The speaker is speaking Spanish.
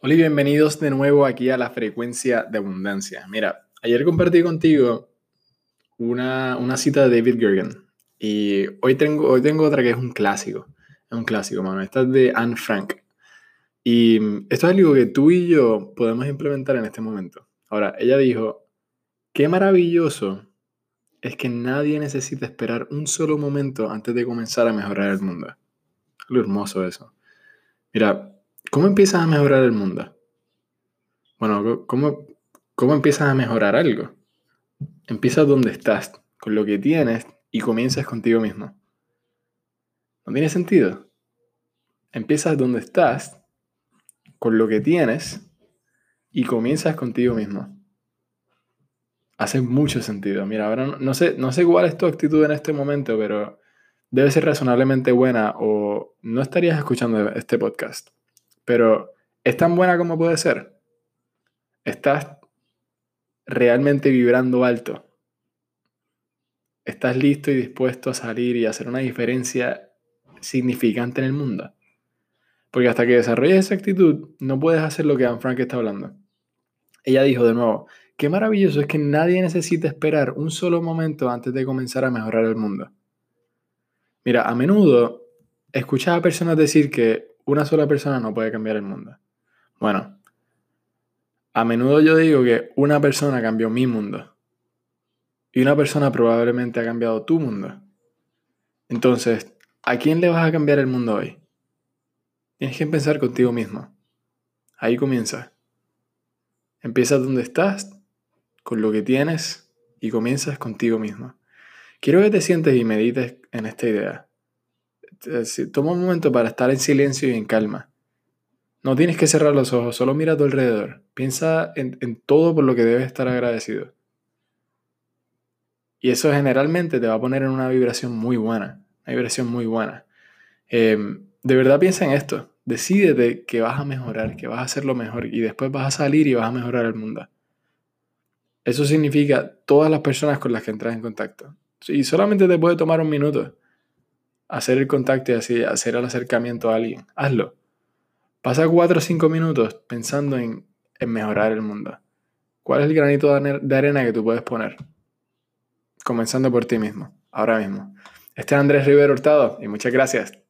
Hola y bienvenidos de nuevo aquí a la frecuencia de abundancia. Mira, ayer compartí contigo una, una cita de David Gergen y hoy tengo, hoy tengo otra que es un clásico. Es un clásico, mano. Esta es de Anne Frank. Y esto es algo que tú y yo podemos implementar en este momento. Ahora, ella dijo, qué maravilloso es que nadie necesita esperar un solo momento antes de comenzar a mejorar el mundo. Lo hermoso eso. Mira, ¿Cómo empiezas a mejorar el mundo? Bueno, ¿cómo, ¿cómo empiezas a mejorar algo? Empiezas donde estás, con lo que tienes y comienzas contigo mismo. ¿No tiene sentido? Empiezas donde estás, con lo que tienes y comienzas contigo mismo. Hace mucho sentido. Mira, ahora no sé, no sé cuál es tu actitud en este momento, pero debe ser razonablemente buena o no estarías escuchando este podcast. Pero ¿es tan buena como puede ser? ¿Estás realmente vibrando alto? ¿Estás listo y dispuesto a salir y hacer una diferencia significante en el mundo? Porque hasta que desarrolles esa actitud, no puedes hacer lo que Anne Frank está hablando. Ella dijo de nuevo, qué maravilloso es que nadie necesita esperar un solo momento antes de comenzar a mejorar el mundo. Mira, a menudo escuchas a personas decir que una sola persona no puede cambiar el mundo. Bueno, a menudo yo digo que una persona cambió mi mundo. Y una persona probablemente ha cambiado tu mundo. Entonces, ¿a quién le vas a cambiar el mundo hoy? Tienes que empezar contigo mismo. Ahí comienza. Empiezas donde estás, con lo que tienes, y comienzas contigo mismo. Quiero que te sientes y medites en esta idea. Toma un momento para estar en silencio y en calma. No tienes que cerrar los ojos, solo mira a tu alrededor. Piensa en, todo por lo que debes estar agradecido. Y eso generalmente te va a poner en una vibración muy buena, una vibración muy buena. Em, de verdad piensa en esto. Decídete que vas a mejorar, que vas a hacer lo mejor y después vas a salir y vas a mejorar el mundo. Eso significa todas las personas con las que entras en contacto. Y solamente te puede tomar un minuto hacer el contacto y así hacer el acercamiento a alguien. Hazlo. Pasa cuatro o cinco minutos pensando en, en mejorar el mundo. ¿Cuál es el granito de arena que tú puedes poner? Comenzando por ti mismo, ahora mismo. Este es Andrés Rivero Hurtado y muchas gracias.